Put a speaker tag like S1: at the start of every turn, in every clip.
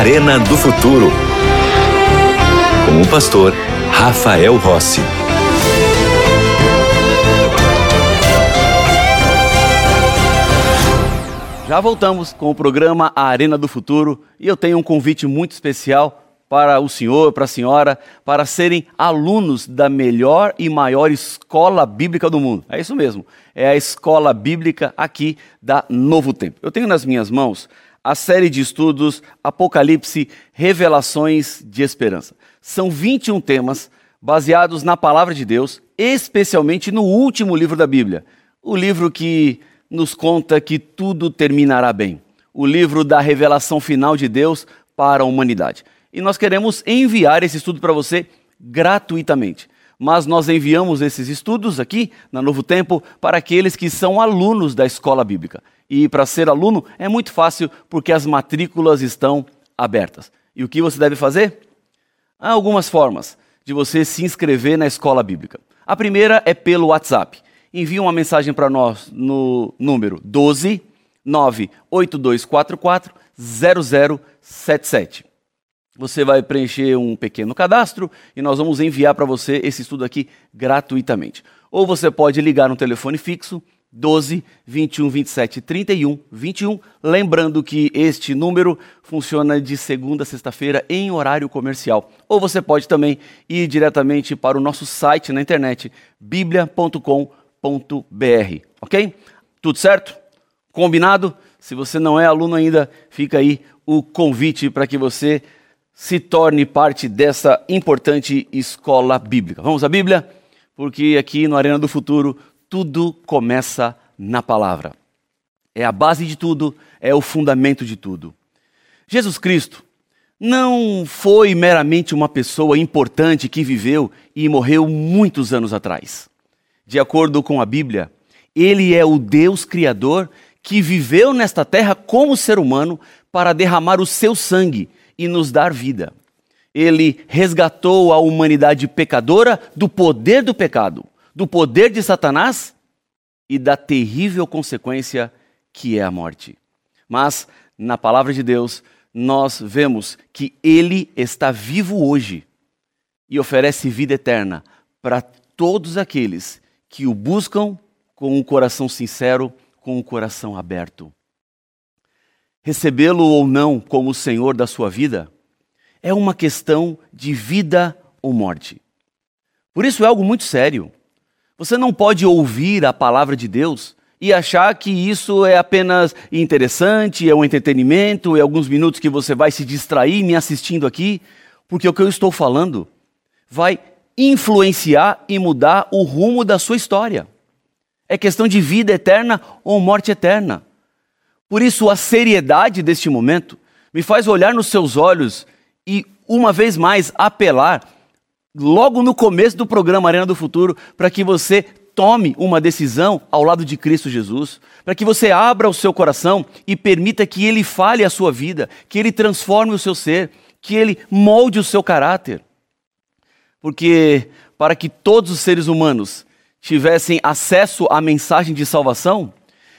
S1: Arena do Futuro. Com o pastor Rafael Rossi.
S2: Já voltamos com o programa Arena do Futuro e eu tenho um convite muito especial para o senhor, para a senhora, para serem alunos da melhor e maior escola bíblica do mundo. É isso mesmo, é a escola bíblica aqui da Novo Tempo. Eu tenho nas minhas mãos a série de estudos Apocalipse Revelações de Esperança. São 21 temas baseados na palavra de Deus, especialmente no último livro da Bíblia, o livro que nos conta que tudo terminará bem, o livro da revelação final de Deus para a humanidade e nós queremos enviar esse estudo para você gratuitamente. Mas nós enviamos esses estudos aqui na Novo Tempo para aqueles que são alunos da escola bíblica. E para ser aluno é muito fácil porque as matrículas estão abertas. E o que você deve fazer? Há algumas formas de você se inscrever na escola bíblica. A primeira é pelo WhatsApp. Envie uma mensagem para nós no número 12 98244 0077. Você vai preencher um pequeno cadastro e nós vamos enviar para você esse estudo aqui gratuitamente. Ou você pode ligar no telefone fixo 12 21 27 31 21, lembrando que este número funciona de segunda a sexta-feira em horário comercial. Ou você pode também ir diretamente para o nosso site na internet biblia.com.br, OK? Tudo certo? Combinado? Se você não é aluno ainda, fica aí o convite para que você se torne parte dessa importante escola bíblica. Vamos à Bíblia? Porque aqui no Arena do Futuro tudo começa na palavra. É a base de tudo, é o fundamento de tudo. Jesus Cristo não foi meramente uma pessoa importante que viveu e morreu muitos anos atrás. De acordo com a Bíblia, ele é o Deus Criador que viveu nesta terra como ser humano para derramar o seu sangue e nos dar vida. Ele resgatou a humanidade pecadora do poder do pecado, do poder de Satanás e da terrível consequência que é a morte. Mas, na palavra de Deus, nós vemos que ele está vivo hoje e oferece vida eterna para todos aqueles que o buscam com um coração sincero, com um coração aberto recebê-lo ou não como o Senhor da sua vida, é uma questão de vida ou morte. Por isso é algo muito sério. Você não pode ouvir a palavra de Deus e achar que isso é apenas interessante, é um entretenimento, é alguns minutos que você vai se distrair me assistindo aqui, porque o que eu estou falando vai influenciar e mudar o rumo da sua história. É questão de vida eterna ou morte eterna. Por isso, a seriedade deste momento me faz olhar nos seus olhos e, uma vez mais, apelar, logo no começo do programa Arena do Futuro, para que você tome uma decisão ao lado de Cristo Jesus, para que você abra o seu coração e permita que Ele fale a sua vida, que Ele transforme o seu ser, que Ele molde o seu caráter. Porque para que todos os seres humanos tivessem acesso à mensagem de salvação,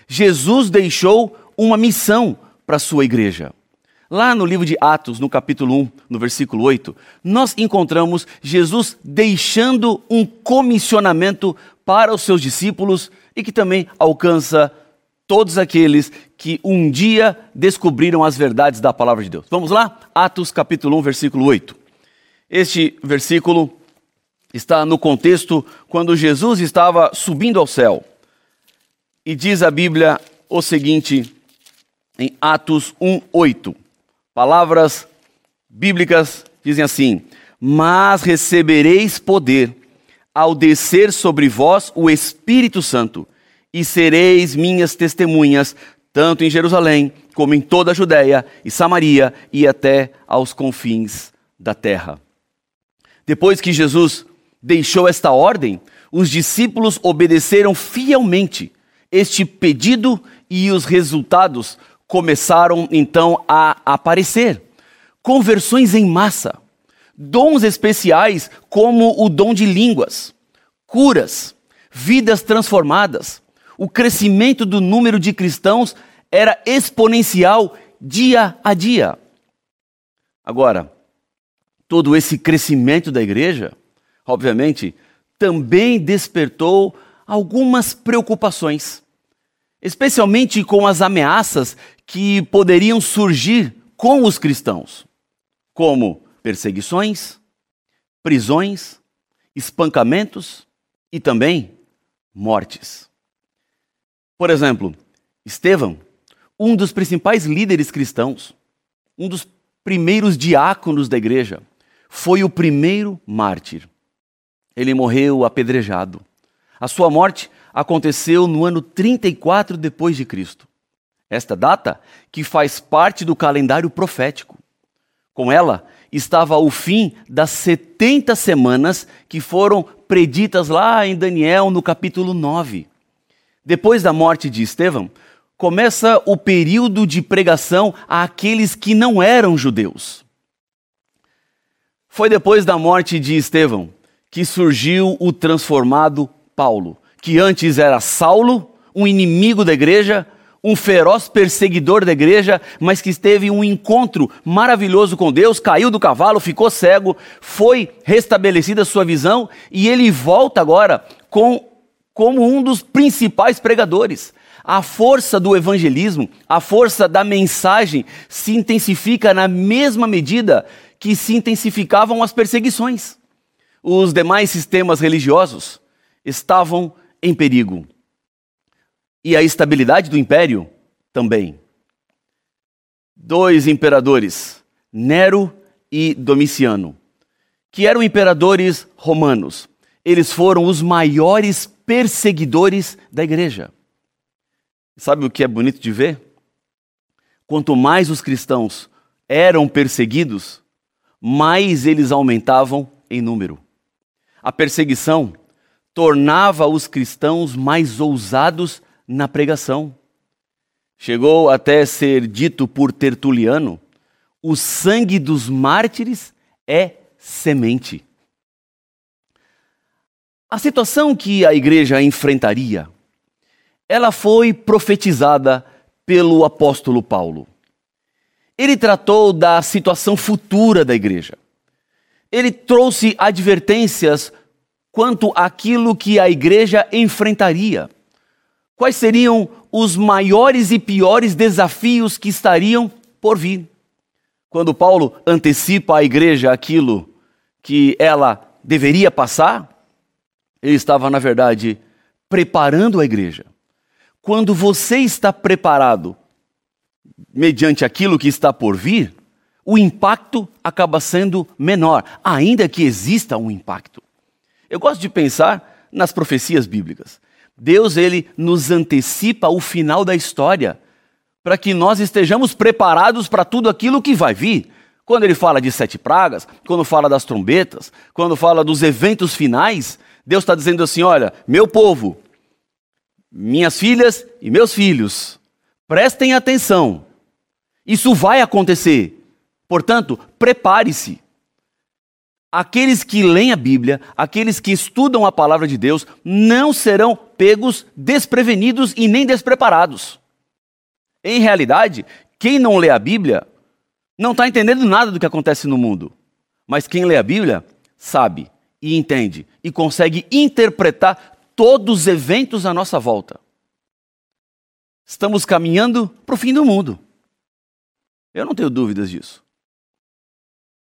S2: Jesus deixou uma missão para a sua igreja. Lá no livro de Atos, no capítulo 1, no versículo 8, nós encontramos Jesus deixando um comissionamento para os seus discípulos e que também alcança todos aqueles que um dia descobriram as verdades da palavra de Deus. Vamos lá? Atos capítulo 1, versículo 8. Este versículo está no contexto quando Jesus estava subindo ao céu. E diz a Bíblia o seguinte em Atos 1:8. Palavras bíblicas dizem assim: "Mas recebereis poder ao descer sobre vós o Espírito Santo, e sereis minhas testemunhas, tanto em Jerusalém, como em toda a Judéia e Samaria e até aos confins da terra." Depois que Jesus deixou esta ordem, os discípulos obedeceram fielmente este pedido e os resultados começaram então a aparecer. Conversões em massa, dons especiais como o dom de línguas, curas, vidas transformadas. O crescimento do número de cristãos era exponencial dia a dia. Agora, todo esse crescimento da igreja, obviamente, também despertou algumas preocupações, especialmente com as ameaças que poderiam surgir com os cristãos, como perseguições, prisões, espancamentos e também mortes. Por exemplo, Estevão, um dos principais líderes cristãos, um dos primeiros diáconos da igreja, foi o primeiro mártir. Ele morreu apedrejado. A sua morte aconteceu no ano 34 depois de Cristo. Esta data que faz parte do calendário profético. Com ela estava o fim das 70 semanas que foram preditas lá em Daniel no capítulo 9. Depois da morte de Estevão, começa o período de pregação àqueles que não eram judeus. Foi depois da morte de Estevão que surgiu o transformado Paulo, que antes era Saulo, um inimigo da igreja, um feroz perseguidor da igreja, mas que teve um encontro maravilhoso com Deus, caiu do cavalo, ficou cego, foi restabelecida sua visão e ele volta agora com, como um dos principais pregadores. A força do evangelismo, a força da mensagem se intensifica na mesma medida que se intensificavam as perseguições. Os demais sistemas religiosos estavam em perigo e a estabilidade do império também. Dois imperadores, Nero e Domiciano, que eram imperadores romanos. Eles foram os maiores perseguidores da igreja. Sabe o que é bonito de ver? Quanto mais os cristãos eram perseguidos, mais eles aumentavam em número. A perseguição tornava os cristãos mais ousados na pregação. Chegou até ser dito por Tertuliano: o sangue dos mártires é semente. A situação que a igreja enfrentaria, ela foi profetizada pelo apóstolo Paulo. Ele tratou da situação futura da igreja. Ele trouxe advertências quanto àquilo que a igreja enfrentaria quais seriam os maiores e piores desafios que estariam por vir. Quando Paulo antecipa à igreja aquilo que ela deveria passar, ele estava, na verdade, preparando a igreja. Quando você está preparado mediante aquilo que está por vir, o impacto acaba sendo menor, ainda que exista um impacto. Eu gosto de pensar nas profecias bíblicas. Deus ele nos antecipa o final da história, para que nós estejamos preparados para tudo aquilo que vai vir. Quando ele fala de sete pragas, quando fala das trombetas, quando fala dos eventos finais, Deus está dizendo assim: olha, meu povo, minhas filhas e meus filhos, prestem atenção, isso vai acontecer. Portanto, prepare-se. Aqueles que leem a Bíblia, aqueles que estudam a palavra de Deus, não serão pegos desprevenidos e nem despreparados. Em realidade, quem não lê a Bíblia não está entendendo nada do que acontece no mundo. Mas quem lê a Bíblia sabe e entende e consegue interpretar todos os eventos à nossa volta. Estamos caminhando para o fim do mundo. Eu não tenho dúvidas disso.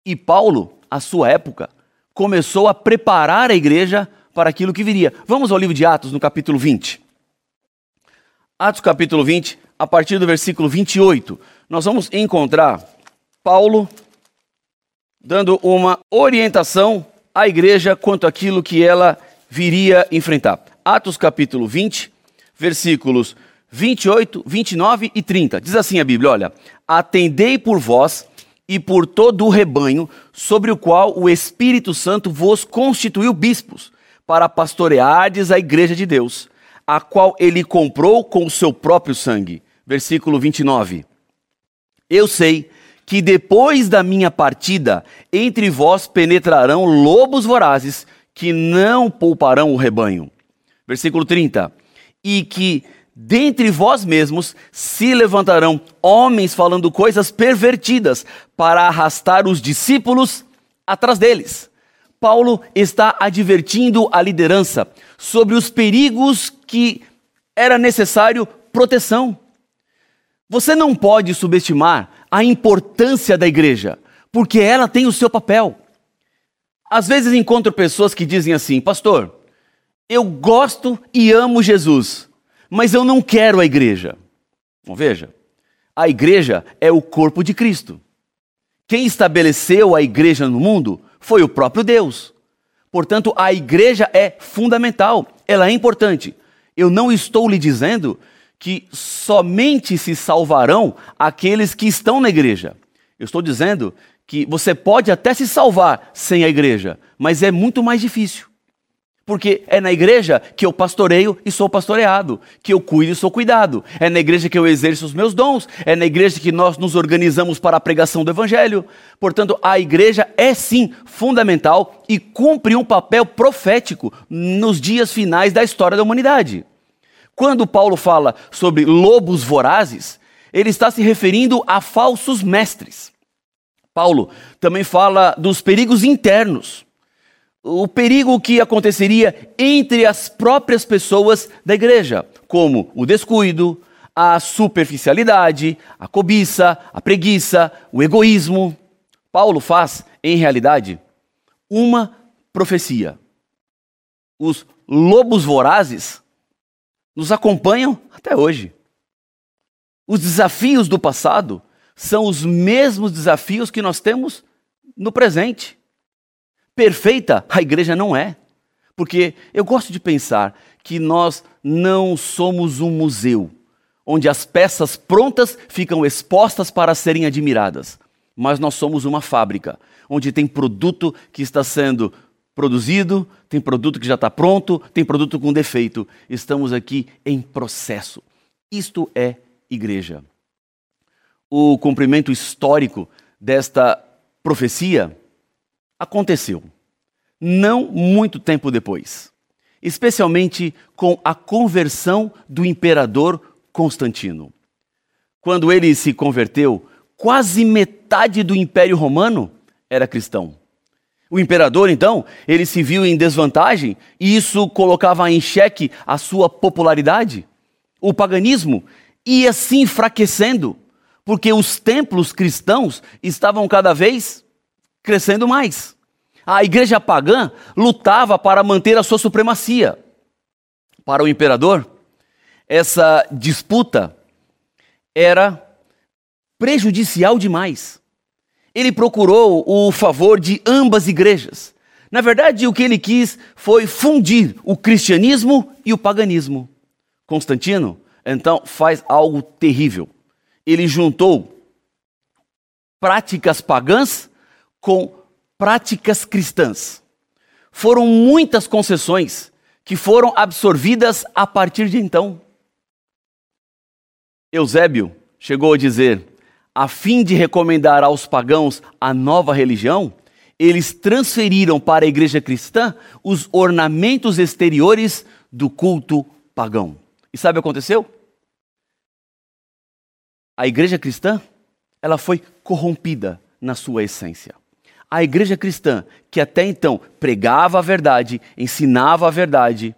S2: E Paulo a sua época, começou a preparar a igreja para aquilo que viria. Vamos ao livro de Atos, no capítulo 20. Atos, capítulo 20, a partir do versículo 28, nós vamos encontrar Paulo dando uma orientação à igreja quanto àquilo que ela viria enfrentar. Atos, capítulo 20, versículos 28, 29 e 30. Diz assim a Bíblia: Olha, atendei por vós e por todo o rebanho sobre o qual o Espírito Santo vos constituiu bispos, para pastoreardes a igreja de Deus, a qual ele comprou com o seu próprio sangue. Versículo 29. Eu sei que depois da minha partida, entre vós penetrarão lobos vorazes que não pouparão o rebanho. Versículo 30. E que dentre vós mesmos se levantarão homens falando coisas pervertidas para arrastar os discípulos atrás deles. Paulo está advertindo a liderança sobre os perigos que era necessário proteção. Você não pode subestimar a importância da igreja, porque ela tem o seu papel. Às vezes encontro pessoas que dizem assim: Pastor, eu gosto e amo Jesus, mas eu não quero a igreja. Bom, veja, a igreja é o corpo de Cristo. Quem estabeleceu a igreja no mundo foi o próprio Deus. Portanto, a igreja é fundamental, ela é importante. Eu não estou lhe dizendo que somente se salvarão aqueles que estão na igreja. Eu estou dizendo que você pode até se salvar sem a igreja, mas é muito mais difícil. Porque é na igreja que eu pastoreio e sou pastoreado, que eu cuido e sou cuidado. É na igreja que eu exerço os meus dons, é na igreja que nós nos organizamos para a pregação do evangelho. Portanto, a igreja é sim fundamental e cumpre um papel profético nos dias finais da história da humanidade. Quando Paulo fala sobre lobos vorazes, ele está se referindo a falsos mestres. Paulo também fala dos perigos internos o perigo que aconteceria entre as próprias pessoas da igreja, como o descuido, a superficialidade, a cobiça, a preguiça, o egoísmo. Paulo faz, em realidade, uma profecia. Os lobos vorazes nos acompanham até hoje. Os desafios do passado são os mesmos desafios que nós temos no presente. Perfeita a igreja não é. Porque eu gosto de pensar que nós não somos um museu onde as peças prontas ficam expostas para serem admiradas, mas nós somos uma fábrica onde tem produto que está sendo produzido, tem produto que já está pronto, tem produto com defeito. Estamos aqui em processo. Isto é igreja. O cumprimento histórico desta profecia aconteceu, não muito tempo depois, especialmente com a conversão do imperador Constantino. Quando ele se converteu, quase metade do Império Romano era cristão. O imperador, então, ele se viu em desvantagem e isso colocava em xeque a sua popularidade. O paganismo ia se enfraquecendo, porque os templos cristãos estavam cada vez crescendo mais. A igreja pagã lutava para manter a sua supremacia. Para o imperador, essa disputa era prejudicial demais. Ele procurou o favor de ambas igrejas. Na verdade, o que ele quis foi fundir o cristianismo e o paganismo. Constantino, então, faz algo terrível. Ele juntou práticas pagãs com práticas cristãs. Foram muitas concessões que foram absorvidas a partir de então. Eusébio chegou a dizer: a fim de recomendar aos pagãos a nova religião, eles transferiram para a igreja cristã os ornamentos exteriores do culto pagão. E sabe o que aconteceu? A igreja cristã, ela foi corrompida na sua essência a igreja cristã, que até então pregava a verdade, ensinava a verdade,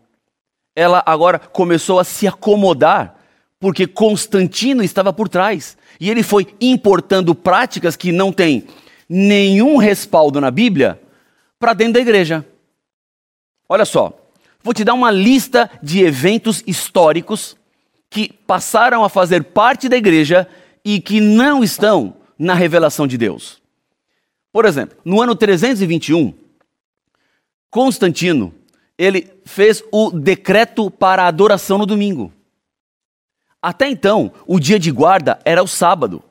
S2: ela agora começou a se acomodar, porque Constantino estava por trás. E ele foi importando práticas que não têm nenhum respaldo na Bíblia para dentro da igreja. Olha só, vou te dar uma lista de eventos históricos que passaram a fazer parte da igreja e que não estão na revelação de Deus. Por exemplo, no ano 321, Constantino, ele fez o decreto para a adoração no domingo. Até então, o dia de guarda era o sábado.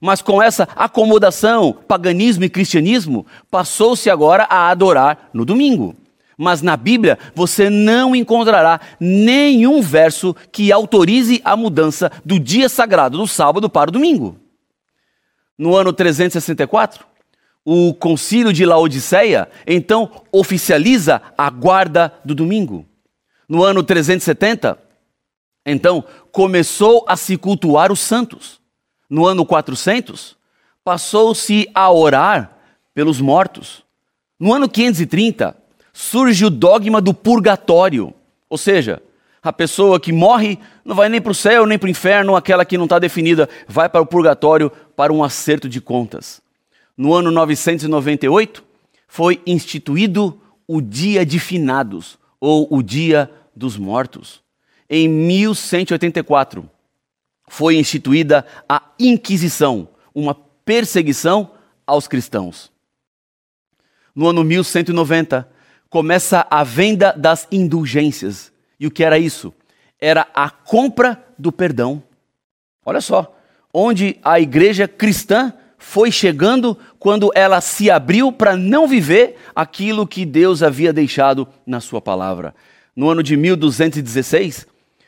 S2: Mas com essa acomodação, paganismo e cristianismo, passou-se agora a adorar no domingo. Mas na Bíblia você não encontrará nenhum verso que autorize a mudança do dia sagrado do sábado para o domingo. No ano 364, o concílio de Laodiceia, então, oficializa a guarda do domingo. No ano 370, Então, começou a se cultuar os santos. No ano 400, passou-se a orar pelos mortos. No ano 530, surge o dogma do purgatório, ou seja, a pessoa que morre não vai nem para o céu nem para o inferno, aquela que não está definida vai para o purgatório para um acerto de contas. No ano 998, foi instituído o Dia de Finados, ou o Dia dos Mortos. Em 1184, foi instituída a Inquisição, uma perseguição aos cristãos. No ano 1190, começa a venda das indulgências. E o que era isso? Era a compra do perdão. Olha só, onde a igreja cristã foi chegando quando ela se abriu para não viver aquilo que Deus havia deixado na sua palavra. No ano de 1216,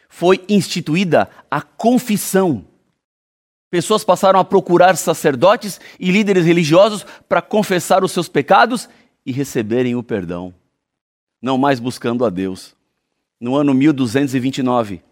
S2: foi instituída a confissão. Pessoas passaram a procurar sacerdotes e líderes religiosos para confessar os seus pecados e receberem o perdão, não mais buscando a Deus. No ano 1229,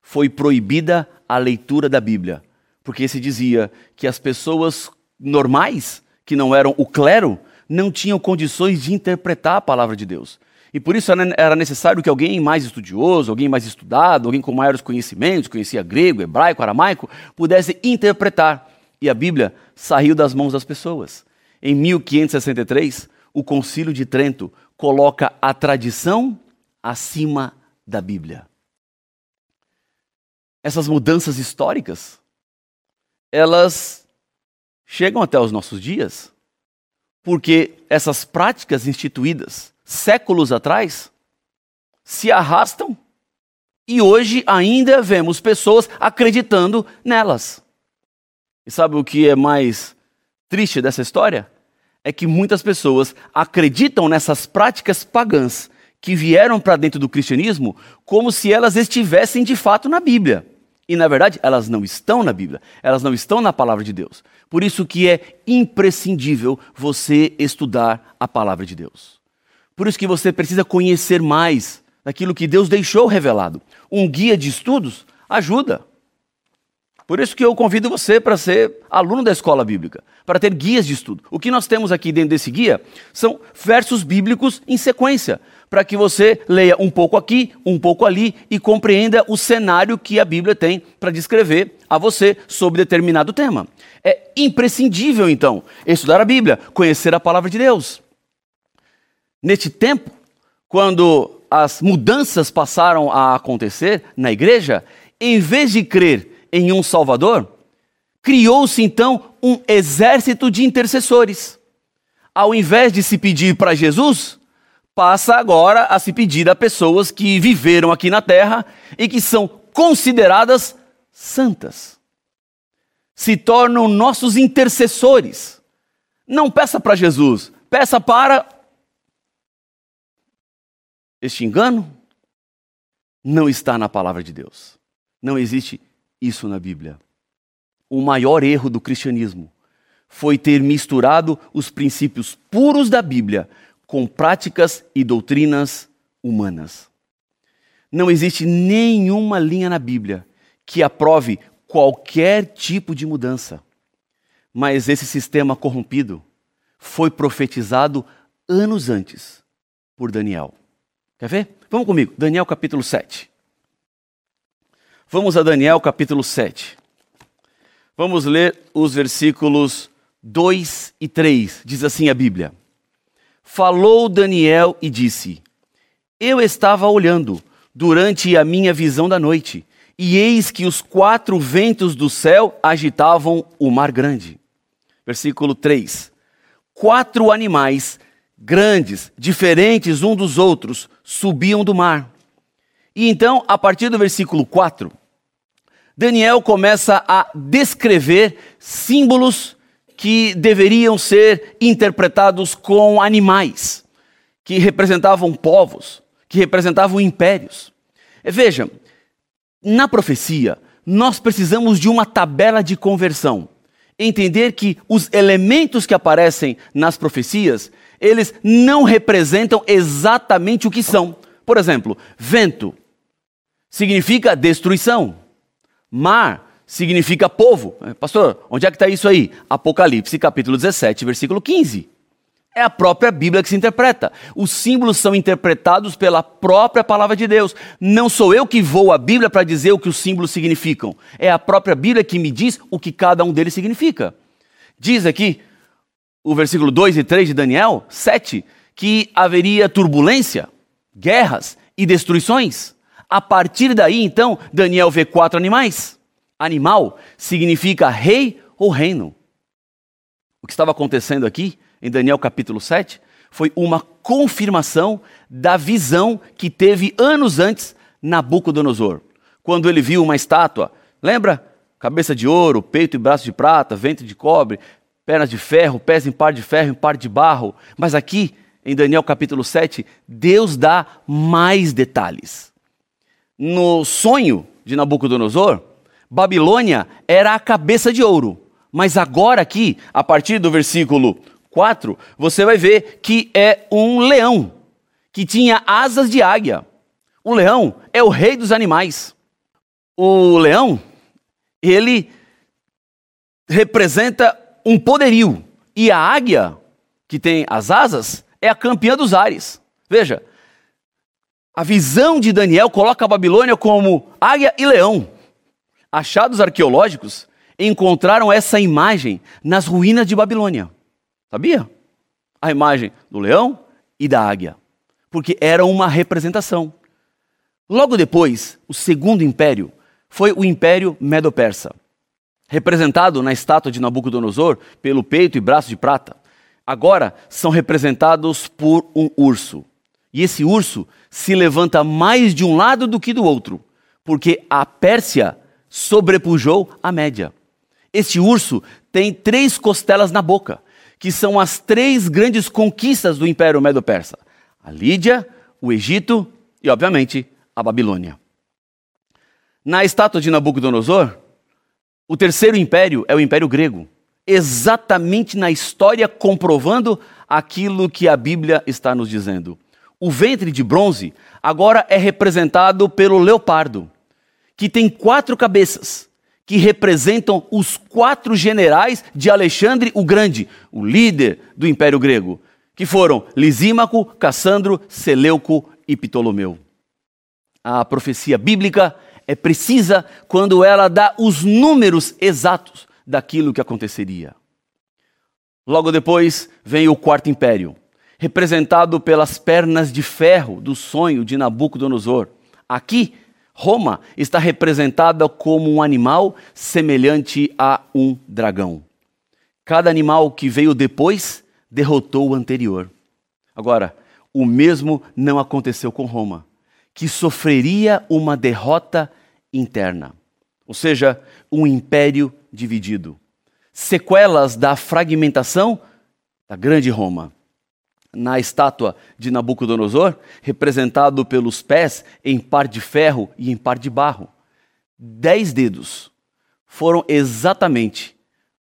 S2: foi proibida a leitura da Bíblia, porque se dizia que as pessoas normais, que não eram o clero, não tinham condições de interpretar a palavra de Deus. E por isso era necessário que alguém mais estudioso, alguém mais estudado, alguém com maiores conhecimentos, conhecia grego, hebraico, aramaico, pudesse interpretar. E a Bíblia saiu das mãos das pessoas. Em 1563, o Concílio de Trento coloca a tradição acima da Bíblia. Essas mudanças históricas, elas chegam até os nossos dias, porque essas práticas instituídas séculos atrás se arrastam e hoje ainda vemos pessoas acreditando nelas. E sabe o que é mais triste dessa história? É que muitas pessoas acreditam nessas práticas pagãs que vieram para dentro do cristianismo como se elas estivessem de fato na Bíblia. E na verdade, elas não estão na Bíblia, elas não estão na palavra de Deus. Por isso que é imprescindível você estudar a palavra de Deus. Por isso que você precisa conhecer mais daquilo que Deus deixou revelado. Um guia de estudos ajuda. Por isso que eu convido você para ser aluno da escola bíblica, para ter guias de estudo. O que nós temos aqui dentro desse guia são versos bíblicos em sequência, para que você leia um pouco aqui, um pouco ali e compreenda o cenário que a Bíblia tem para descrever a você sobre determinado tema. É imprescindível, então, estudar a Bíblia, conhecer a palavra de Deus. Neste tempo, quando as mudanças passaram a acontecer na igreja, em vez de crer em um Salvador, criou-se então um exército de intercessores. Ao invés de se pedir para Jesus, passa agora a se pedir a pessoas que viveram aqui na terra e que são consideradas santas. Se tornam nossos intercessores. Não peça para Jesus, peça para este engano não está na palavra de Deus. Não existe isso na Bíblia. O maior erro do cristianismo foi ter misturado os princípios puros da Bíblia com práticas e doutrinas humanas. Não existe nenhuma linha na Bíblia que aprove qualquer tipo de mudança. Mas esse sistema corrompido foi profetizado anos antes por Daniel. Quer ver? Vamos comigo, Daniel capítulo 7. Vamos a Daniel capítulo 7. Vamos ler os versículos 2 e 3. Diz assim a Bíblia: Falou Daniel e disse: Eu estava olhando durante a minha visão da noite, e eis que os quatro ventos do céu agitavam o mar grande. Versículo 3: Quatro animais grandes, diferentes um dos outros, subiam do mar. E então, a partir do versículo 4, Daniel começa a descrever símbolos que deveriam ser interpretados com animais, que representavam povos, que representavam impérios. Veja, na profecia, nós precisamos de uma tabela de conversão. Entender que os elementos que aparecem nas profecias eles não representam exatamente o que são. Por exemplo, vento significa destruição. Mar significa povo. É, pastor, onde é que está isso aí? Apocalipse, capítulo 17, versículo 15. É a própria Bíblia que se interpreta. Os símbolos são interpretados pela própria palavra de Deus. Não sou eu que vou à Bíblia para dizer o que os símbolos significam. É a própria Bíblia que me diz o que cada um deles significa. Diz aqui o versículo 2 e 3 de Daniel 7 que haveria turbulência, guerras e destruições. A partir daí, então, Daniel vê quatro animais. Animal significa rei ou reino. O que estava acontecendo aqui em Daniel capítulo 7, foi uma confirmação da visão que teve anos antes Nabucodonosor. Quando ele viu uma estátua, lembra? Cabeça de ouro, peito e braço de prata, ventre de cobre, pernas de ferro, pés em par de ferro, em par de barro. Mas aqui, em Daniel capítulo 7, Deus dá mais detalhes. No sonho de Nabucodonosor, Babilônia era a cabeça de ouro. Mas agora aqui, a partir do versículo 4, você vai ver que é um leão que tinha asas de águia. O leão é o rei dos animais. O leão, ele representa um poderio. E a águia, que tem as asas, é a campeã dos ares. Veja, a visão de Daniel coloca a Babilônia como águia e leão. Achados arqueológicos encontraram essa imagem nas ruínas de Babilônia. Sabia? A imagem do leão e da águia. Porque era uma representação. Logo depois, o segundo império foi o Império Medo-Persa, representado na estátua de Nabucodonosor pelo peito e braço de prata. Agora são representados por um urso. E esse urso se levanta mais de um lado do que do outro, porque a Pérsia sobrepujou a média. Este urso tem três costelas na boca que são as três grandes conquistas do Império Medo-Persa: a Lídia, o Egito e, obviamente, a Babilônia. Na estátua de Nabucodonosor, o terceiro império é o Império Grego, exatamente na história comprovando aquilo que a Bíblia está nos dizendo. O ventre de bronze agora é representado pelo leopardo, que tem quatro cabeças que representam os quatro generais de Alexandre o Grande, o líder do Império Grego, que foram Lisímaco, Cassandro, Seleuco e Ptolomeu. A profecia bíblica é precisa quando ela dá os números exatos daquilo que aconteceria. Logo depois vem o Quarto Império, representado pelas pernas de ferro do sonho de Nabucodonosor. Aqui Roma está representada como um animal semelhante a um dragão. Cada animal que veio depois derrotou o anterior. Agora, o mesmo não aconteceu com Roma, que sofreria uma derrota interna, ou seja, um império dividido. Sequelas da fragmentação da grande Roma na estátua de Nabucodonosor, representado pelos pés em par de ferro e em par de barro. Dez dedos foram exatamente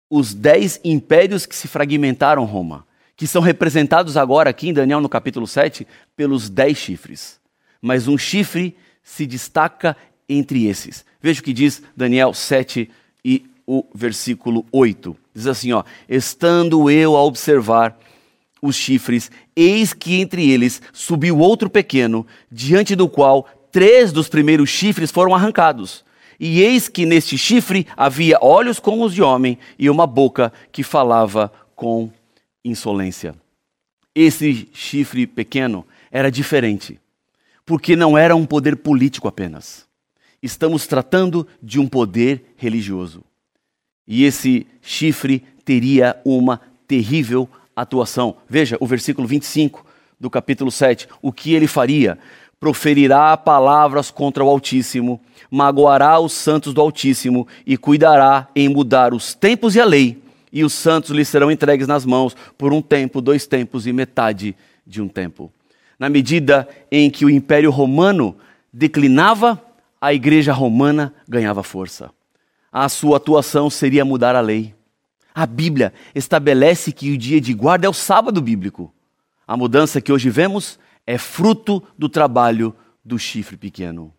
S2: os dez impérios que se fragmentaram Roma, que são representados agora aqui em Daniel no capítulo 7 pelos dez chifres. Mas um chifre se destaca entre esses. Veja o que diz Daniel 7 e o versículo 8. Diz assim, ó: "Estando eu a observar os chifres, eis que entre eles subiu outro pequeno, diante do qual três dos primeiros chifres foram arrancados. E eis que neste chifre havia olhos como os de homem e uma boca que falava com insolência. Esse chifre pequeno era diferente, porque não era um poder político apenas. Estamos tratando de um poder religioso. E esse chifre teria uma terrível atuação. Veja o versículo 25 do capítulo 7. O que ele faria? Proferirá palavras contra o Altíssimo, magoará os santos do Altíssimo e cuidará em mudar os tempos e a lei, e os santos lhe serão entregues nas mãos por um tempo, dois tempos e metade de um tempo. Na medida em que o Império Romano declinava, a Igreja Romana ganhava força. A sua atuação seria mudar a lei. A Bíblia estabelece que o dia de guarda é o sábado bíblico. A mudança que hoje vemos é fruto do trabalho do chifre pequeno.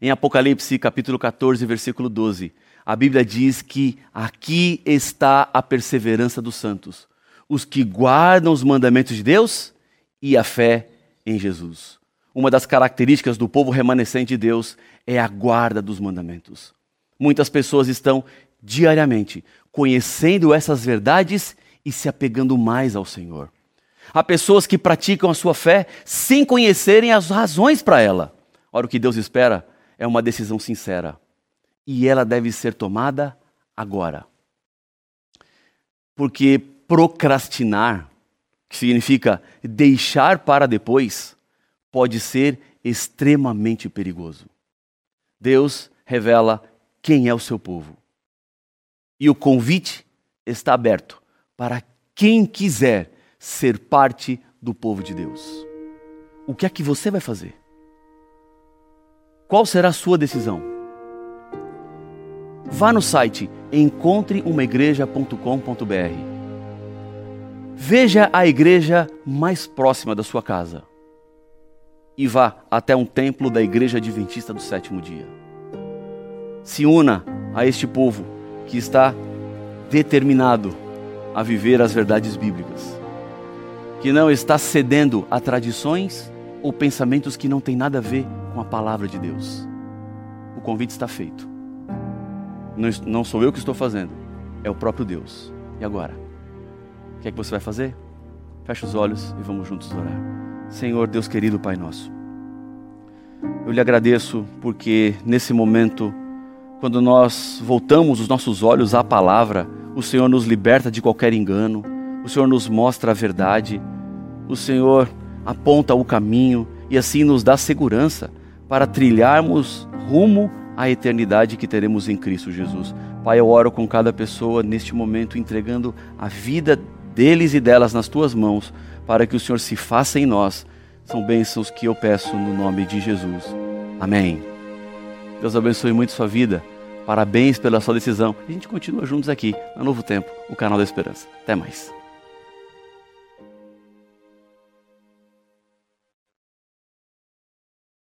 S2: Em Apocalipse, capítulo 14, versículo 12, a Bíblia diz que aqui está a perseverança dos santos, os que guardam os mandamentos de Deus e a fé em Jesus. Uma das características do povo remanescente de Deus é a guarda dos mandamentos. Muitas pessoas estão diariamente conhecendo essas verdades e se apegando mais ao Senhor. Há pessoas que praticam a sua fé sem conhecerem as razões para ela. Ora, o que Deus espera é uma decisão sincera. E ela deve ser tomada agora. Porque procrastinar, que significa deixar para depois, pode ser extremamente perigoso. Deus revela quem é o seu povo. E o convite está aberto para quem quiser ser parte do povo de Deus. O que é que você vai fazer? Qual será a sua decisão? Vá no site encontreumaigreja.com.br. Veja a igreja mais próxima da sua casa e vá até um templo da Igreja Adventista do Sétimo Dia. Se una a este povo que está determinado a viver as verdades bíblicas, que não está cedendo a tradições ou pensamentos que não têm nada a ver com a palavra de Deus. O convite está feito. Não, sou eu que estou fazendo, é o próprio Deus. E agora? O que é que você vai fazer? Feche os olhos e vamos juntos orar. Senhor, Deus querido, Pai nosso, eu lhe agradeço porque nesse momento, quando nós voltamos os nossos olhos à palavra, o Senhor nos liberta de qualquer engano, o Senhor nos mostra a verdade, o Senhor aponta o caminho e assim nos dá segurança para trilharmos rumo à eternidade que teremos em Cristo Jesus. Pai, eu oro com cada pessoa neste momento, entregando a vida deles e delas nas tuas mãos, para que o Senhor se faça em nós. São bênçãos que eu peço no nome de Jesus. Amém. Deus abençoe muito sua vida. Parabéns pela sua decisão. A gente continua juntos aqui no Novo Tempo, o canal da Esperança. Até mais.